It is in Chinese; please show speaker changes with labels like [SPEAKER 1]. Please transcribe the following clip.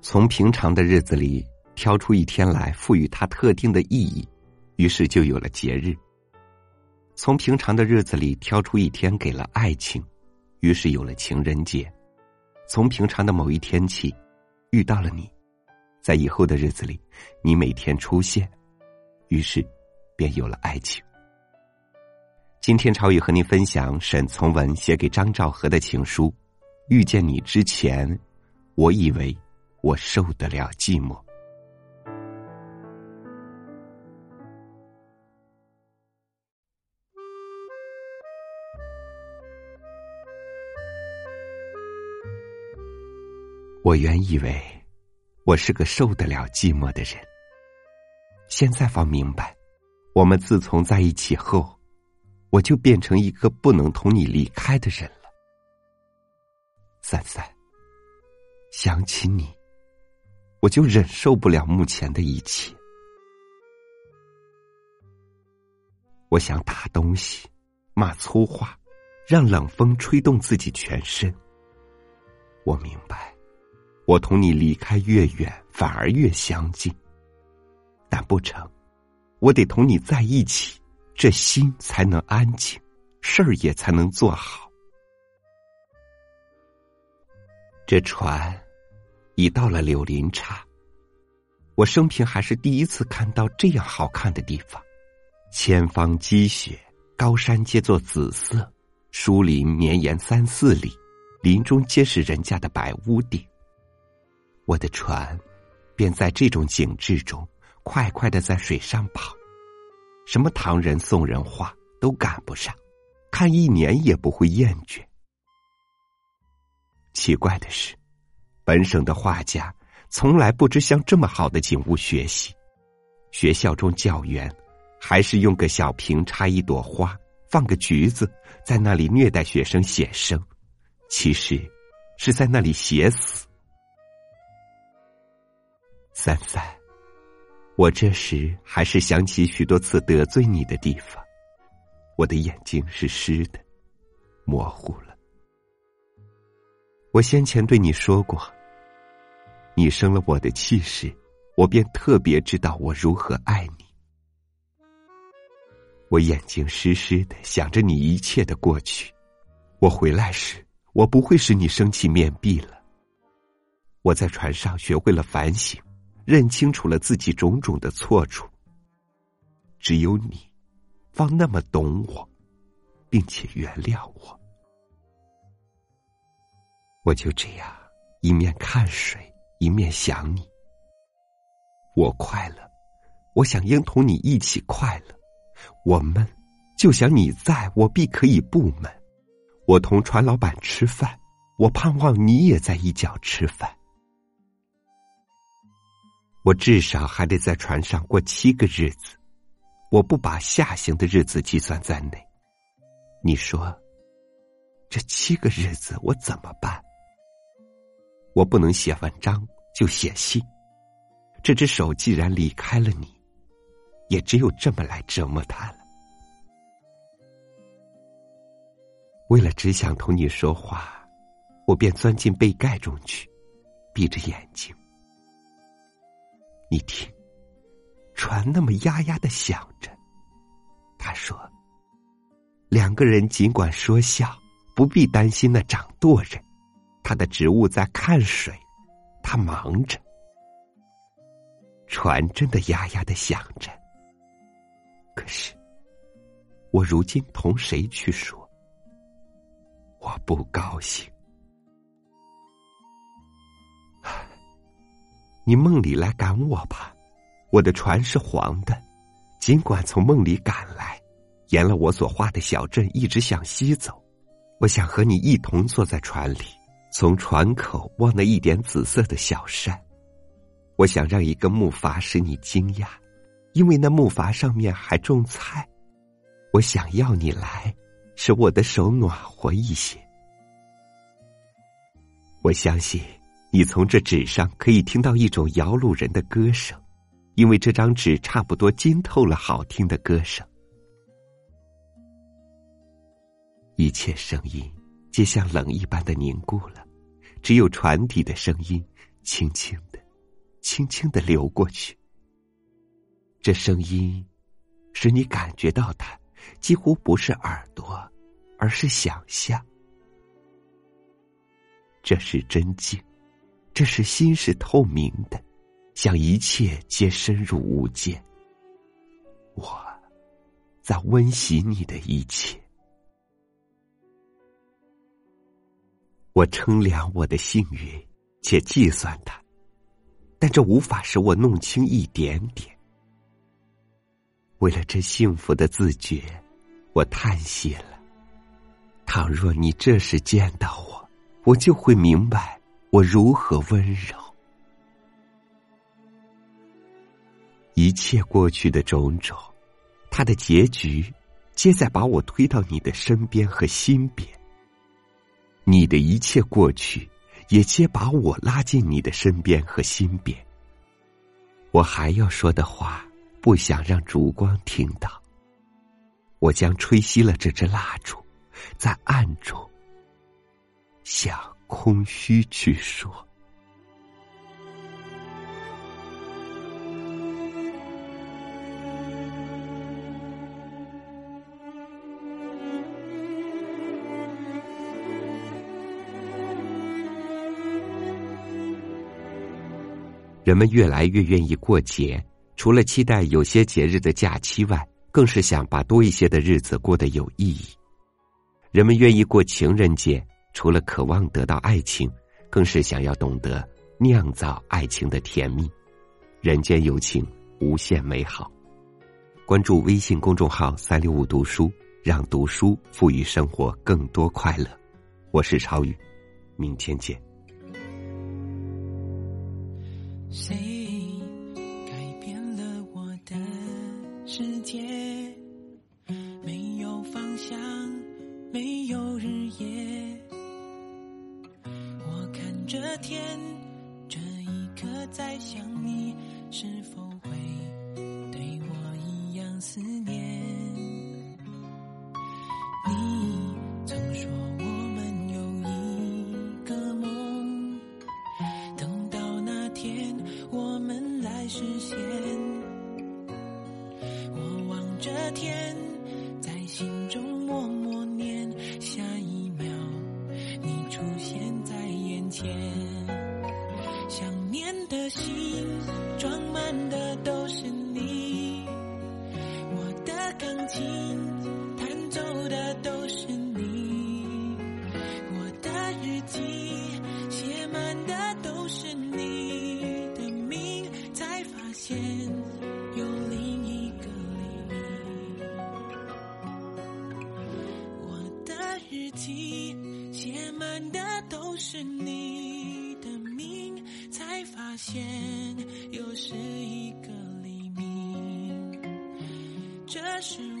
[SPEAKER 1] 从平常的日子里挑出一天来，赋予它特定的意义，于是就有了节日。从平常的日子里挑出一天给了爱情，于是有了情人节。从平常的某一天起，遇到了你，在以后的日子里，你每天出现，于是便有了爱情。今天朝雨和您分享沈从文写给张兆和的情书。遇见你之前，我以为我受得了寂寞。我原以为我是个受得了寂寞的人，现在方明白，我们自从在一起后，我就变成一个不能同你离开的人了。三三，想起你，我就忍受不了目前的一切。我想打东西，骂粗话，让冷风吹动自己全身。我明白。我同你离开越远，反而越相近。但不成，我得同你在一起，这心才能安静，事儿也才能做好。这船已到了柳林岔，我生平还是第一次看到这样好看的地方：前方积雪，高山皆作紫色，树林绵延三四里，林中皆是人家的白屋顶。我的船，便在这种景致中，快快的在水上跑。什么唐人、宋人画都赶不上，看一年也不会厌倦。奇怪的是，本省的画家从来不知向这么好的景物学习。学校中教员，还是用个小瓶插一朵花，放个橘子，在那里虐待学生写生，其实是在那里写死。三三，我这时还是想起许多次得罪你的地方，我的眼睛是湿的，模糊了。我先前对你说过，你生了我的气时，我便特别知道我如何爱你。我眼睛湿湿的，想着你一切的过去。我回来时，我不会使你生气面壁了。我在船上学会了反省。认清楚了自己种种的错处，只有你，方那么懂我，并且原谅我。我就这样一面看水，一面想你。我快乐，我想应同你一起快乐；我闷，就想你在我必可以不闷。我同船老板吃饭，我盼望你也在一角吃饭。我至少还得在船上过七个日子，我不把下行的日子计算在内。你说，这七个日子我怎么办？我不能写文章，就写信。这只手既然离开了你，也只有这么来折磨它了。为了只想同你说话，我便钻进被盖中去，闭着眼睛。你听，船那么呀呀的响着。他说：“两个人尽管说笑，不必担心那掌舵人。他的职务在看水，他忙着。船真的呀呀的响着。可是，我如今同谁去说？我不高兴。”你梦里来赶我吧，我的船是黄的，尽管从梦里赶来，沿了我所画的小镇一直向西走。我想和你一同坐在船里，从船口望那一点紫色的小山。我想让一个木筏使你惊讶，因为那木筏上面还种菜。我想要你来，使我的手暖和一些。我相信。你从这纸上可以听到一种摇橹人的歌声，因为这张纸差不多浸透了好听的歌声。一切声音皆像冷一般的凝固了，只有船底的声音，轻轻的、轻轻的流过去。这声音使你感觉到它，几乎不是耳朵，而是想象。这是真静，这是心是透明的，像一切皆深入无间。我在温习你的一切。我称量我的幸运，且计算它，但这无法使我弄清一点点。为了这幸福的自觉，我叹息了。倘若你这时见到我，我就会明白我如何温柔。一切过去的种种，它的结局，皆在把我推到你的身边和心边。你的一切过去，也皆把我拉进你的身边和心边。我还要说的话，不想让烛光听到。我将吹熄了这支蜡烛，在暗中想空虚去说。人们越来越愿意过节，除了期待有些节日的假期外，更是想把多一些的日子过得有意义。人们愿意过情人节，除了渴望得到爱情，更是想要懂得酿造爱情的甜蜜。人间有情，无限美好。关注微信公众号“三六五读书”，让读书赋予生活更多快乐。我是超宇，明天见。
[SPEAKER 2] 谁改变了我的世界？没有方向，没有日夜。我看着天，这一刻在想你，是否会对我一样思念？你曾说我们有一个梦，等到那天我们来实现。我望着天，在心中默默念，下一秒你出现在眼前。想念的心装满的都是你，我的钢琴是你的名，才发现又是一个黎明。这是。